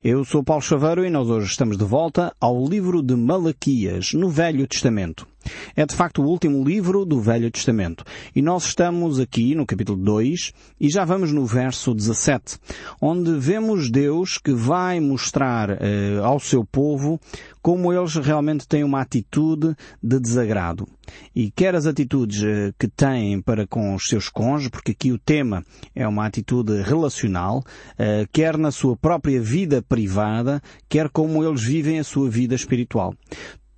Eu sou Paulo Chaveiro e nós hoje estamos de volta ao livro de Malaquias, no Velho Testamento. É de facto o último livro do Velho Testamento. E nós estamos aqui no capítulo 2 e já vamos no verso 17, onde vemos Deus que vai mostrar eh, ao seu povo como eles realmente têm uma atitude de desagrado. E quer as atitudes eh, que têm para com os seus cônjuges, porque aqui o tema é uma atitude relacional, eh, quer na sua própria vida privada, quer como eles vivem a sua vida espiritual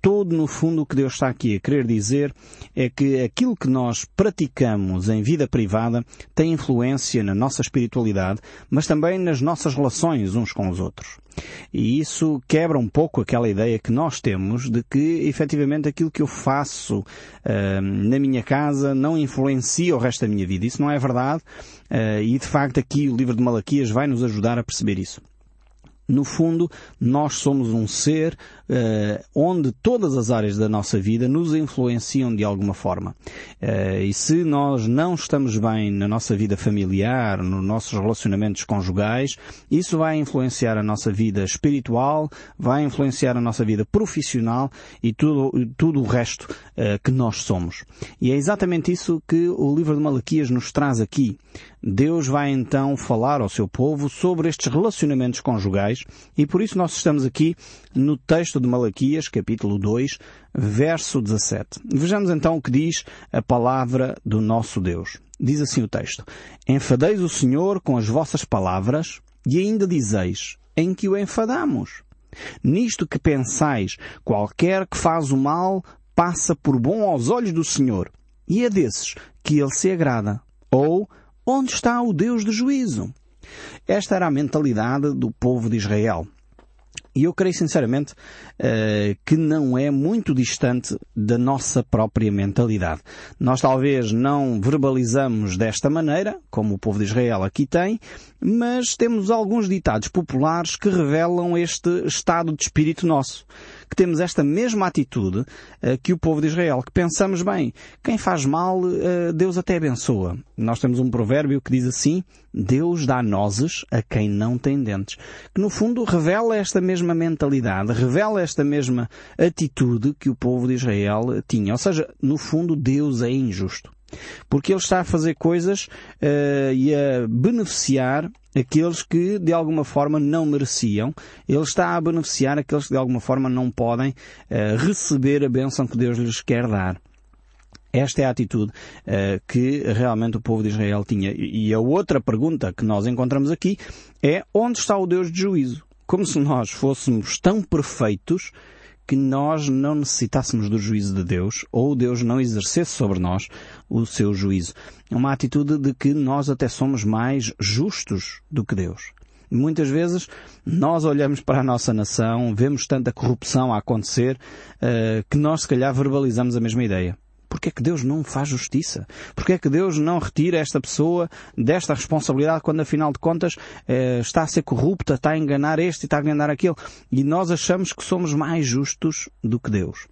todo, no fundo, o que Deus está aqui a querer dizer é que aquilo que nós praticamos em vida privada tem influência na nossa espiritualidade, mas também nas nossas relações uns com os outros. E isso quebra um pouco aquela ideia que nós temos de que, efetivamente, aquilo que eu faço uh, na minha casa não influencia o resto da minha vida. Isso não é verdade. Uh, e, de facto, aqui o livro de Malaquias vai nos ajudar a perceber isso. No fundo, nós somos um ser uh, onde todas as áreas da nossa vida nos influenciam de alguma forma. Uh, e se nós não estamos bem na nossa vida familiar, nos nossos relacionamentos conjugais, isso vai influenciar a nossa vida espiritual, vai influenciar a nossa vida profissional e tudo, tudo o resto uh, que nós somos. E é exatamente isso que o livro de Malaquias nos traz aqui. Deus vai então falar ao seu povo sobre estes relacionamentos conjugais e por isso nós estamos aqui no texto de Malaquias, capítulo 2, verso 17. Vejamos então o que diz a palavra do nosso Deus. Diz assim o texto: Enfadeis o Senhor com as vossas palavras e ainda dizeis, em que o enfadamos? Nisto que pensais, qualquer que faz o mal passa por bom aos olhos do Senhor, e é desses que ele se agrada. Ou Onde está o Deus de juízo? Esta era a mentalidade do povo de Israel. E eu creio sinceramente uh, que não é muito distante da nossa própria mentalidade. Nós talvez não verbalizamos desta maneira, como o povo de Israel aqui tem, mas temos alguns ditados populares que revelam este estado de espírito nosso que temos esta mesma atitude uh, que o povo de Israel, que pensamos bem, quem faz mal, uh, Deus até abençoa. Nós temos um provérbio que diz assim, Deus dá nozes a quem não tem dentes. Que no fundo revela esta mesma mentalidade, revela esta mesma atitude que o povo de Israel tinha. Ou seja, no fundo Deus é injusto. Porque ele está a fazer coisas uh, e a beneficiar aqueles que de alguma forma não mereciam. Ele está a beneficiar aqueles que de alguma forma não podem uh, receber a bênção que Deus lhes quer dar. Esta é a atitude uh, que realmente o povo de Israel tinha. E a outra pergunta que nós encontramos aqui é onde está o Deus de juízo? Como se nós fôssemos tão perfeitos que nós não necessitássemos do juízo de Deus ou Deus não exercesse sobre nós o seu juízo. É uma atitude de que nós até somos mais justos do que Deus. Muitas vezes nós olhamos para a nossa nação, vemos tanta corrupção a acontecer, uh, que nós se calhar verbalizamos a mesma ideia. Porquê é que Deus não faz justiça? Porquê é que Deus não retira esta pessoa desta responsabilidade quando afinal de contas eh, está a ser corrupta, está a enganar este e está a enganar aquele? E nós achamos que somos mais justos do que Deus.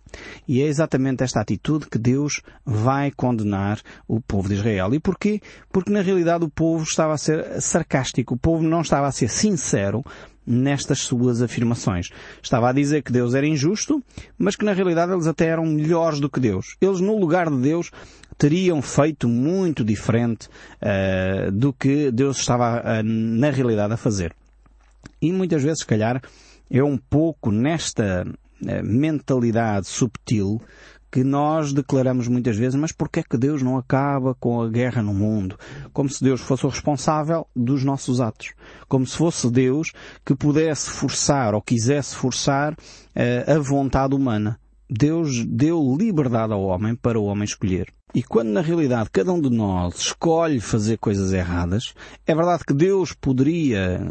E é exatamente esta atitude que Deus vai condenar o povo de Israel. E porquê? Porque na realidade o povo estava a ser sarcástico, o povo não estava a ser sincero nestas suas afirmações. Estava a dizer que Deus era injusto, mas que na realidade eles até eram melhores do que Deus. Eles, no lugar de Deus, teriam feito muito diferente uh, do que Deus estava uh, na realidade a fazer. E muitas vezes, se calhar, é um pouco nesta uh, mentalidade subtil que nós declaramos muitas vezes, mas porquê é que Deus não acaba com a guerra no mundo? Como se Deus fosse o responsável dos nossos atos. Como se fosse Deus que pudesse forçar ou quisesse forçar uh, a vontade humana. Deus deu liberdade ao homem para o homem escolher. E quando na realidade cada um de nós escolhe fazer coisas erradas, é verdade que Deus poderia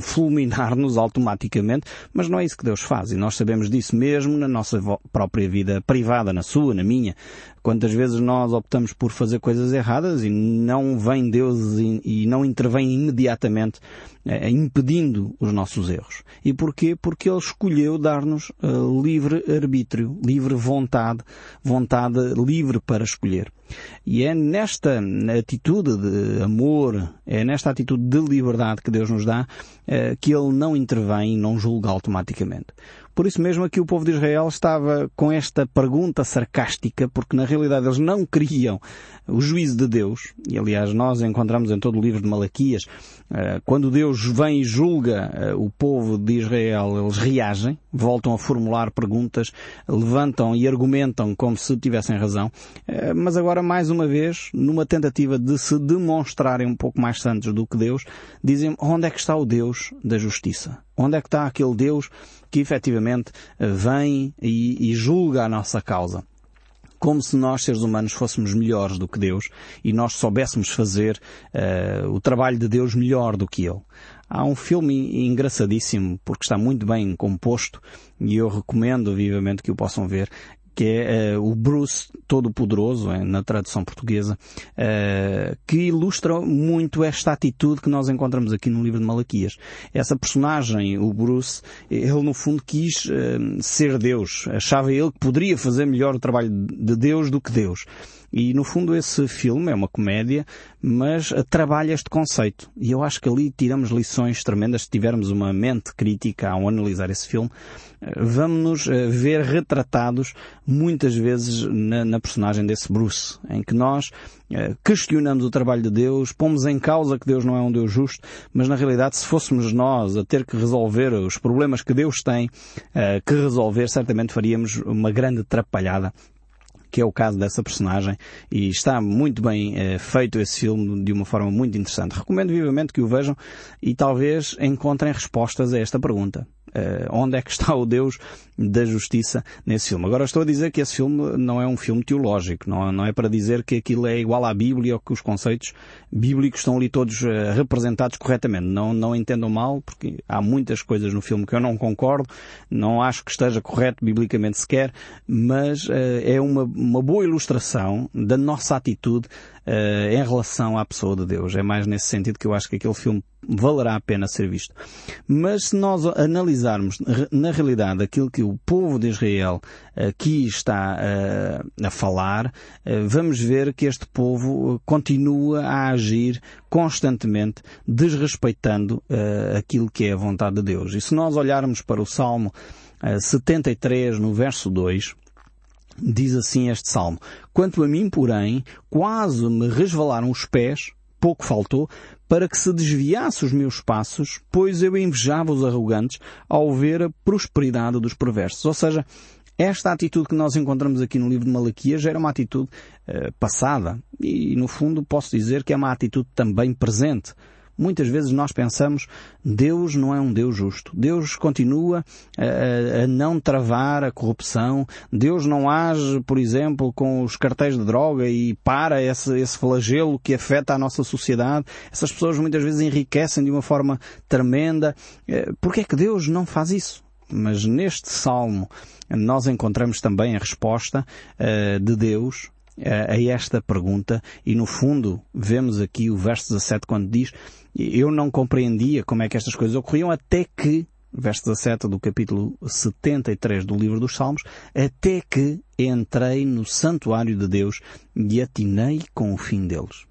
fulminar-nos automaticamente, mas não é isso que Deus faz. E nós sabemos disso mesmo na nossa própria vida privada, na sua, na minha. Quantas vezes nós optamos por fazer coisas erradas e não vem Deus e, não intervém imediatamente eh, impedindo os nossos erros. E porquê? Porque Ele escolheu dar-nos uh, livre arbítrio, livre vontade, vontade livre para escolher. E é nesta atitude de amor, é nesta atitude de liberdade que Deus nos dá, eh, que Ele não intervém e não julga automaticamente. Por isso mesmo aqui o povo de Israel estava com esta pergunta sarcástica, porque na realidade eles não queriam o juízo de Deus. E aliás nós encontramos em todo o livro de Malaquias, eh, quando Deus vem e julga eh, o povo de Israel, eles reagem, voltam a formular perguntas, levantam e argumentam como se tivessem razão. Eh, mas agora mais uma vez, numa tentativa de se demonstrarem um pouco mais santos do que Deus, dizem onde é que está o Deus da justiça? Onde é que está aquele Deus que efetivamente eh, vem e, e julga a nossa causa? como se nós, seres humanos, fôssemos melhores do que Deus e nós soubéssemos fazer uh, o trabalho de Deus melhor do que Ele. Há um filme engraçadíssimo, porque está muito bem composto, e eu recomendo vivamente que o possam ver, que é uh, o Bruce Todo-Poderoso, é, na tradução portuguesa, uh, que ilustra muito esta atitude que nós encontramos aqui no livro de Malaquias. Essa personagem, o Bruce, ele no fundo quis ser Deus. Achava ele que poderia fazer melhor o trabalho de Deus do que Deus. E no fundo esse filme é uma comédia, mas trabalha este conceito. E eu acho que ali tiramos lições tremendas se tivermos uma mente crítica ao analisar esse filme. Vamos-nos eh, ver retratados muitas vezes na, na, personagem desse Bruce, em que nós eh, questionamos o trabalho de Deus, pomos em causa que Deus não é um Deus justo, mas na realidade se fôssemos nós a ter que resolver os problemas que Deus tem eh, que resolver, certamente faríamos uma grande atrapalhada que é o caso dessa personagem, e está muito bem eh, feito esse filme de uma forma muito interessante. Recomendo vivamente que o vejam e talvez encontrem respostas a esta pergunta. Uh, onde é que está o Deus da justiça nesse filme. Agora estou a dizer que esse filme não é um filme teológico, não, não é para dizer que aquilo é igual à Bíblia ou que os conceitos bíblicos estão ali todos uh, representados corretamente. Não, não entendam mal, porque há muitas coisas no filme que eu não concordo, não acho que esteja correto biblicamente sequer, mas uh, é uma, uma boa ilustração da nossa atitude em relação à pessoa de Deus. É mais nesse sentido que eu acho que aquele filme valerá a pena ser visto. Mas se nós analisarmos na realidade aquilo que o povo de Israel aqui está uh, a falar, uh, vamos ver que este povo continua a agir constantemente desrespeitando aquilo que é a vontade de Deus. E se nós olharmos para o Salmo 73 no verso 2, Diz assim este salmo: Quanto a mim, porém, quase me resvalaram os pés, pouco faltou, para que se desviasse os meus passos, pois eu invejava os arrogantes ao ver a prosperidade dos perversos. Ou seja, esta atitude que nós encontramos aqui no livro de Malaquias era uma atitude uh, passada e, no fundo, posso dizer que é uma atitude também presente. Muitas vezes nós pensamos, Deus não é um Deus justo. Deus continua a, a, não travar a corrupção. Deus não age, por exemplo, com os cartéis de droga e para esse, esse flagelo que afeta a nossa sociedade. Essas pessoas muitas vezes enriquecem de uma forma tremenda. Eh, Por que é que Deus não faz isso? Mas neste salmo nós encontramos também a resposta uh, de Deus a esta pergunta e no fundo vemos aqui o verso 17 quando diz eu não compreendia como é que estas coisas ocorriam até que verso 17 do capítulo 73 do livro dos Salmos, até que entrei no santuário de Deus e atinei com o fim deles.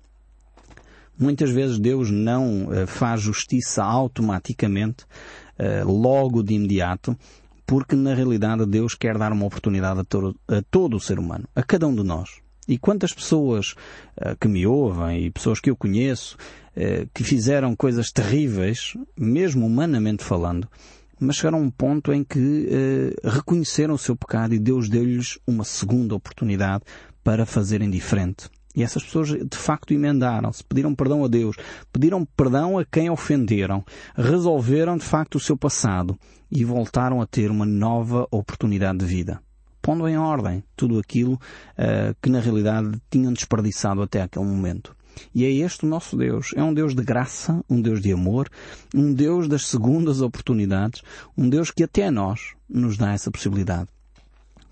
Muitas vezes Deus não uh, faz justiça automaticamente, uh, logo de imediato, porque na realidade Deus quer dar uma oportunidade a todo, a todo o ser humano, a cada um de nós. E quantas pessoas uh, que me ouvem e pessoas que eu conheço uh, que fizeram coisas terríveis, mesmo humanamente falando, mas chegaram a um ponto em que uh, reconheceram o seu pecado e Deus deu-lhes uma segunda oportunidade para fazerem diferente. E essas pessoas de facto emendaram-se, pediram perdão a Deus, pediram perdão a quem ofenderam, resolveram de facto o seu passado e voltaram a ter uma nova oportunidade de vida pondo em ordem tudo aquilo uh, que na realidade tinham desperdiçado até aquele momento. E é este o nosso Deus. É um Deus de graça, um Deus de amor, um Deus das segundas oportunidades, um Deus que até a nós nos dá essa possibilidade.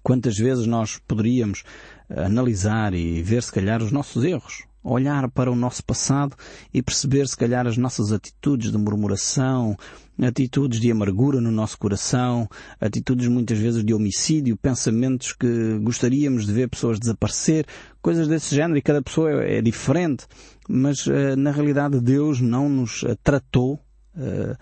Quantas vezes nós poderíamos eh, analisar e ver se calhar os nossos erros, olhar para o nosso passado e perceber se calhar as nossas atitudes de murmuração, atitudes de amargura no nosso coração, atitudes muitas vezes de homicídio, pensamentos que gostaríamos de ver pessoas desaparecer, coisas desse género e cada pessoa é, é diferente, mas uh, na realidade Deus não nos uh, tratou uh,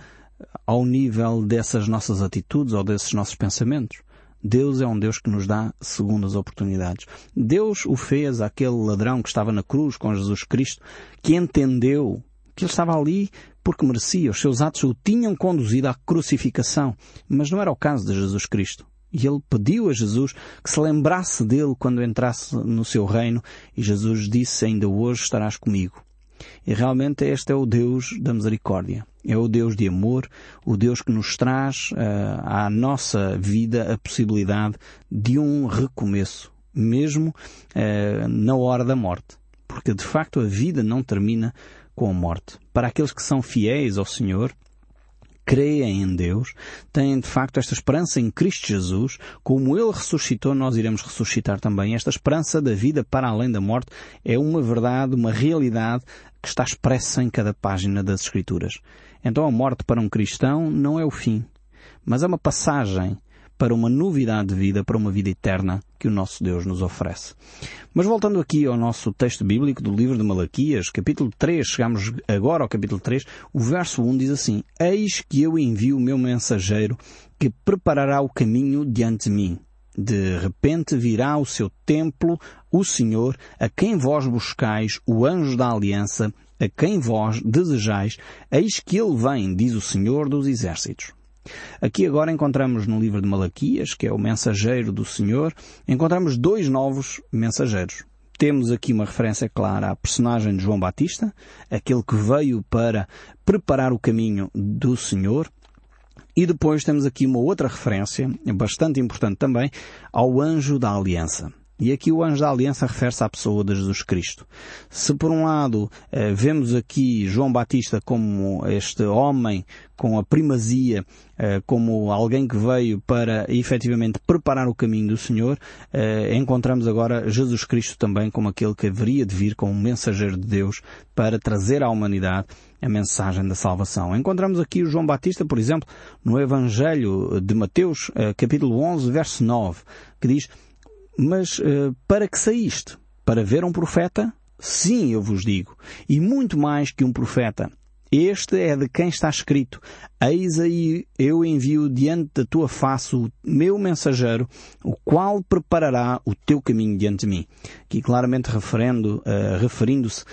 ao nível dessas nossas atitudes ou desses nossos pensamentos. Deus é um Deus que nos dá segundas oportunidades. Deus o fez àquele ladrão que estava na cruz com Jesus Cristo, que entendeu que ele estava ali porque merecia. Os seus atos o tinham conduzido à crucificação. Mas não era o caso de Jesus Cristo. E ele pediu a Jesus que se lembrasse dele quando entrasse no seu reino e Jesus disse ainda hoje estarás comigo. E realmente este é o Deus da misericórdia. É o Deus de amor, o Deus que nos traz uh, à nossa vida a possibilidade de um recomeço, mesmo uh, na hora da morte. Porque de facto a vida não termina com a morte. Para aqueles que são fiéis ao Senhor, creem em Deus, têm de facto esta esperança em Cristo Jesus, como Ele ressuscitou, nós iremos ressuscitar também. Esta esperança da vida para além da morte é uma verdade, uma realidade que está expressa em cada página das Escrituras. Então a morte para um cristão não é o fim, mas é uma passagem para uma novidade de vida, para uma vida eterna que o nosso Deus nos oferece. Mas voltando aqui ao nosso texto bíblico do livro de Malaquias, capítulo 3, chegamos agora ao capítulo 3, o verso 1 diz assim, Eis que eu envio o meu mensageiro que preparará o caminho diante de mim. De repente virá o seu templo, o Senhor, a quem vós buscais, o anjo da aliança, a quem vós desejais, eis que ele vem, diz o Senhor dos exércitos. Aqui agora encontramos no livro de Malaquias, que é o mensageiro do Senhor, encontramos dois novos mensageiros. Temos aqui uma referência clara à personagem de João Batista, aquele que veio para preparar o caminho do Senhor, e depois temos aqui uma outra referência, bastante importante também, ao anjo da aliança. E aqui o anjo da aliança refere-se à pessoa de Jesus Cristo. Se por um lado eh, vemos aqui João Batista como este homem com a primazia, eh, como alguém que veio para efetivamente preparar o caminho do Senhor, eh, encontramos agora Jesus Cristo também como aquele que haveria de vir como mensageiro de Deus para trazer à humanidade a mensagem da salvação. Encontramos aqui o João Batista, por exemplo, no Evangelho de Mateus, capítulo 11, verso 9, que diz mas uh, para que saíste? Para ver um profeta? Sim, eu vos digo. E muito mais que um profeta. Este é de quem está escrito. Eis aí eu envio diante da tua face o meu mensageiro, o qual preparará o teu caminho diante de mim. Aqui claramente referendo, uh, referindo-se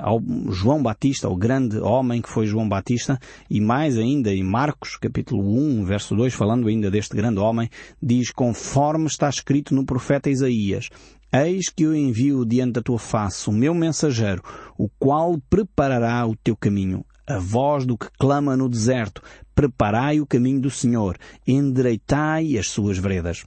ao João Batista, ao grande homem que foi João Batista, e mais ainda em Marcos, capítulo 1, verso 2, falando ainda deste grande homem, diz, conforme está escrito no profeta Isaías, Eis que eu envio diante da tua face o meu mensageiro, o qual preparará o teu caminho. A voz do que clama no deserto, preparai o caminho do Senhor, endireitai as suas veredas.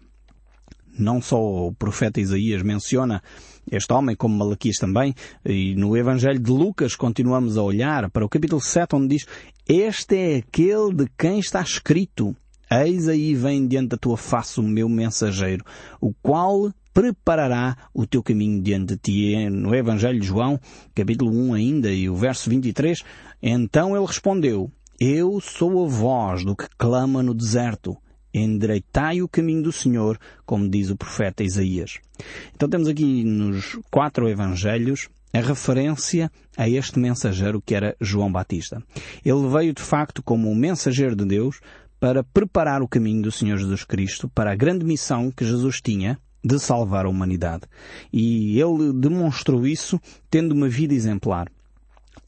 Não só o profeta Isaías menciona este homem, como Malaquias também, e no Evangelho de Lucas continuamos a olhar para o capítulo 7, onde diz, Este é aquele de quem está escrito, Eis aí vem diante da tua face o meu mensageiro, o qual preparará o teu caminho diante de ti. No Evangelho de João, capítulo 1 ainda, e o verso 23, então ele respondeu, Eu sou a voz do que clama no deserto endireitai o caminho do Senhor, como diz o profeta Isaías. Então temos aqui nos quatro evangelhos a referência a este mensageiro que era João Batista. Ele veio de facto como um mensageiro de Deus para preparar o caminho do Senhor Jesus Cristo para a grande missão que Jesus tinha de salvar a humanidade. E ele demonstrou isso tendo uma vida exemplar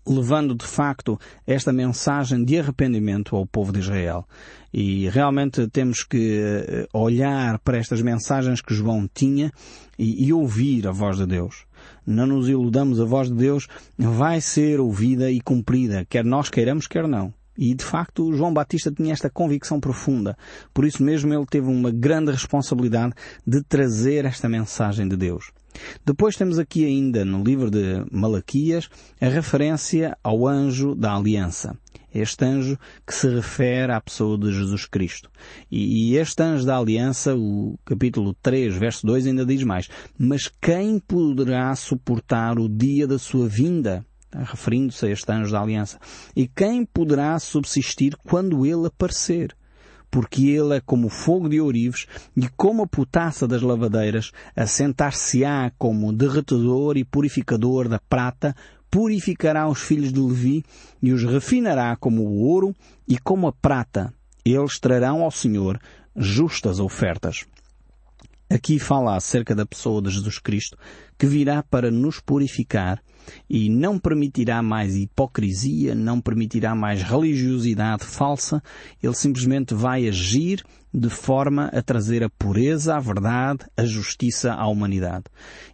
levando de facto esta mensagem de arrependimento ao povo de Israel. E realmente temos que eh, olhar para estas mensagens que João tinha e, e, ouvir a voz de Deus. Não nos iludamos, a voz de Deus vai ser ouvida e cumprida, quer nós queiramos, quer não. E de facto João Batista tinha esta convicção profunda. Por isso mesmo ele teve uma grande responsabilidade de trazer esta mensagem de Deus. Depois temos aqui ainda no livro de Malaquias a referência ao anjo da aliança. Este anjo que se refere à pessoa de Jesus Cristo. E, este anjo da aliança, o capítulo 3, verso 2 ainda diz mais. Mas quem poderá suportar o dia da sua vinda? Referindo-se a este anjo da aliança. E quem poderá subsistir quando ele aparecer? Porque ele é como o fogo de ourives e como a potassa das lavadeiras, assentar-se-á como derretedor e purificador da prata, purificará os filhos de Levi e os refinará como o ouro e como a prata. Eles trarão ao Senhor justas ofertas. Aqui fala acerca da pessoa de Jesus Cristo que virá para nos purificar e não permitirá mais hipocrisia, não permitirá mais religiosidade falsa. Ele simplesmente vai agir de forma a trazer a pureza, a verdade, a justiça à humanidade.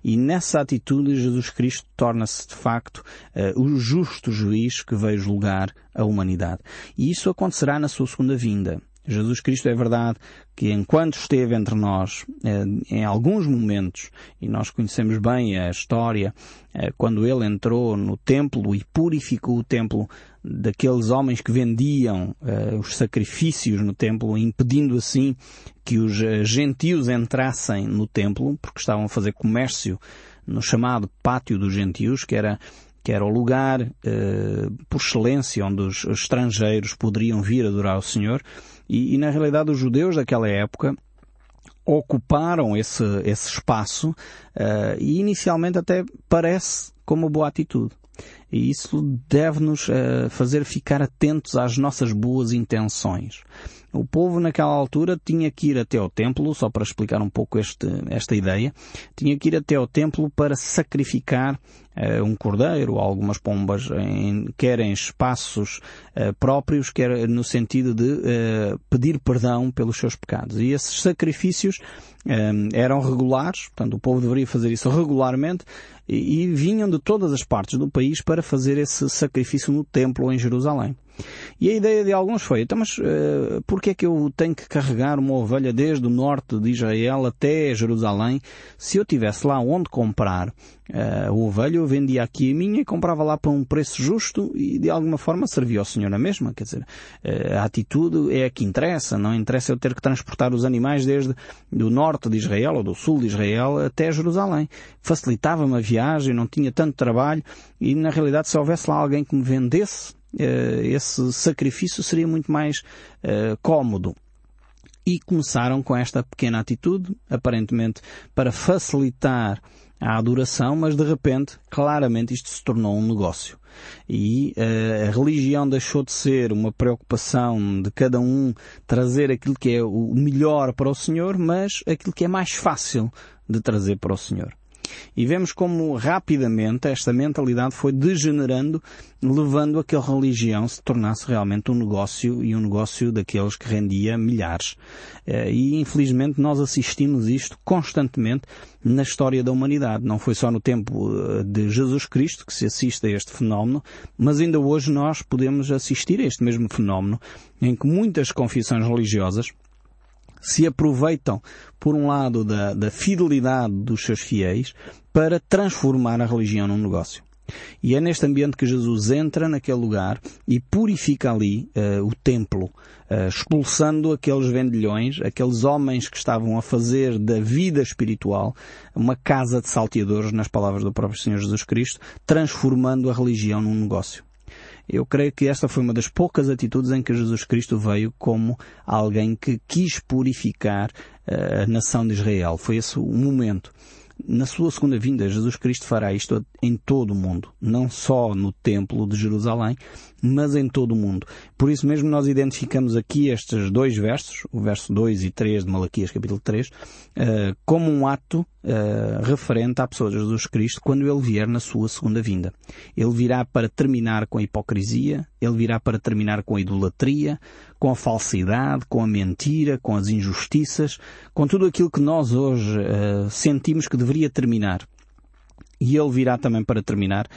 E nessa atitude Jesus Cristo torna-se de facto uh, o justo juiz que veio julgar a humanidade. E isso acontecerá na sua segunda vinda. Jesus Cristo é verdade que enquanto esteve entre nós, eh, em alguns momentos, e nós conhecemos bem a história, eh, quando ele entrou no templo e purificou o templo daqueles homens que vendiam eh, os sacrifícios no templo, impedindo assim que os gentios entrassem no templo, porque estavam a fazer comércio no chamado pátio dos gentios, que era que era o lugar eh, por excelência onde os estrangeiros poderiam vir adorar o Senhor, e, e na realidade os judeus daquela época ocuparam esse, esse espaço uh, e inicialmente até parece como boa atitude. E isso deve-nos uh, fazer ficar atentos às nossas boas intenções. O povo naquela altura tinha que ir até ao templo, só para explicar um pouco este, esta ideia, tinha que ir até ao templo para sacrificar um cordeiro, algumas pombas, em, quer em espaços uh, próprios, quer no sentido de uh, pedir perdão pelos seus pecados. E esses sacrifícios eram regulares, portanto o povo deveria fazer isso regularmente, e, vinham de todas as partes do país para fazer esse sacrifício no templo em Jerusalém. E a ideia de alguns foi, então mas uh, porquê é que eu tenho que carregar uma ovelha desde o norte de Israel até Jerusalém? Se eu tivesse lá onde comprar uh, a ovelha, eu vendia aqui a minha e comprava lá para um preço justo e de alguma forma servia ao Senhor na mesma. Quer dizer, uh, a atitude é a que interessa, não interessa eu ter que transportar os animais desde do norte de Israel ou do sul de Israel até Jerusalém. Facilitava-me a viagem, não tinha tanto trabalho e na realidade se houvesse lá alguém que me vendesse eh, esse sacrifício seria muito mais uh, cómodo. E começaram com esta pequena atitude, aparentemente para facilitar a adoração, mas de repente, claramente, isto se tornou um negócio. E uh, a religião deixou de ser uma preocupação de cada um trazer aquilo que é o melhor para o Senhor, mas aquilo que é mais fácil de trazer para o Senhor. E vemos como rapidamente esta mentalidade foi degenerando, levando a que a religião se tornasse realmente um negócio e um negócio daqueles que rendia milhares. Eh, e infelizmente nós assistimos isto constantemente na história da humanidade. Não foi só no tempo eh, de Jesus Cristo que se assiste a este fenómeno, mas ainda hoje nós podemos assistir a este mesmo fenómeno em que muitas confissões religiosas se aproveitam, por um lado, da, da fidelidade dos seus fiéis para transformar a religião num negócio. E é neste ambiente que Jesus entra naquele lugar e purifica ali uh, o templo, uh, expulsando aqueles vendilhões, aqueles homens que estavam a fazer da vida espiritual uma casa de salteadores, nas palavras do próprio Senhor Jesus Cristo, transformando a religião num negócio. Eu creio que esta foi uma das poucas atitudes em que Jesus Cristo veio como alguém que quis purificar eh, a nação de Israel. Foi esse o momento. Na sua segunda vinda, Jesus Cristo fará isto em todo o mundo, não só no Templo de Jerusalém, mas em todo o mundo. Por isso mesmo nós identificamos aqui estes dois versos, o verso 2 e 3 de Malaquias capítulo 3, eh, como um ato eh, referente à pessoa de Jesus Cristo quando ele vier na sua segunda vinda. Ele virá para terminar com a hipocrisia, ele virá para terminar com a idolatria, com a falsidade, com a mentira, com as injustiças, com tudo aquilo que nós hoje uh, sentimos que deveria terminar. E ele virá também para terminar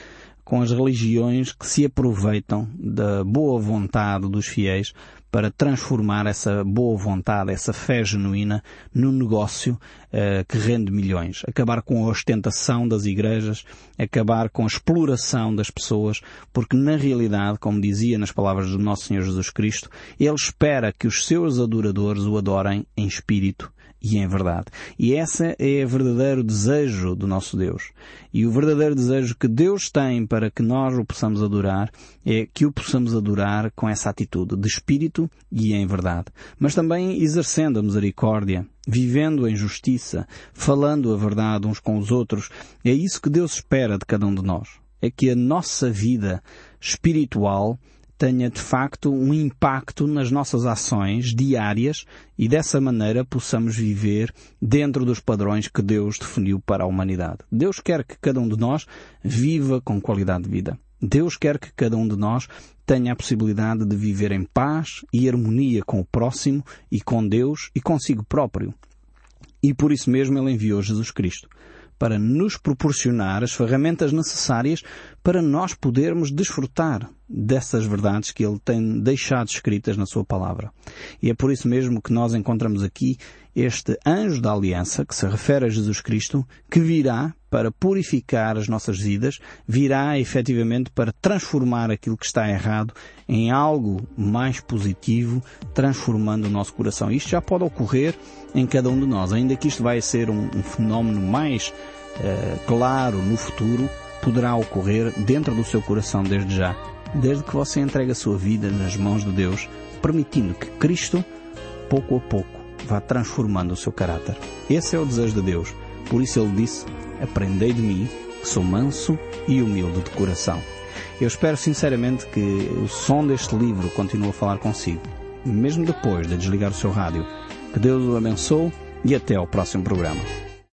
com as religiões que se aproveitam da boa vontade dos fiéis para transformar essa boa vontade, essa fé genuína num negócio uh, que rende milhões. Acabar com a ostentação das igrejas, acabar com a exploração das pessoas, porque na realidade, como dizia nas palavras do nosso Senhor Jesus Cristo, Ele espera que os seus adoradores o adorem em espírito e em verdade. E esse é o verdadeiro desejo do nosso Deus. E o verdadeiro desejo que Deus tem para que nós o possamos adorar é que o possamos adorar com essa atitude de espírito e em verdade. Mas também exercendo a misericórdia, vivendo em justiça, falando a verdade uns com os outros. É isso que Deus espera de cada um de nós. É que a nossa vida espiritual tenha de facto um impacto nas nossas ações diárias e dessa maneira possamos viver dentro dos padrões que Deus definiu para a humanidade. Deus quer que cada um de nós viva com qualidade de vida. Deus quer que cada um de nós tenha a possibilidade de viver em paz e harmonia com o próximo e com Deus e consigo próprio. E por isso mesmo Ele enviou Jesus Cristo para nos proporcionar as ferramentas necessárias para nós podermos desfrutar dessas verdades que Ele tem deixado escritas na Sua palavra. E é por isso mesmo que nós encontramos aqui este anjo da aliança, que se refere a Jesus Cristo, que virá para purificar as nossas vidas, virá efetivamente para transformar aquilo que está errado em algo mais positivo, transformando o nosso coração. Isto já pode ocorrer em cada um de nós, ainda que isto vai ser um, um fenómeno mais uh, claro no futuro, poderá ocorrer dentro do seu coração desde já, desde que você entregue a sua vida nas mãos de Deus, permitindo que Cristo, pouco a pouco, vá transformando o seu caráter. Esse é o desejo de Deus. Por isso ele disse, aprendei de mim, que sou manso e humilde de coração. Eu espero sinceramente que o som deste livro continue a falar consigo, mesmo depois de desligar o seu rádio. Que Deus o abençoe e até ao próximo programa.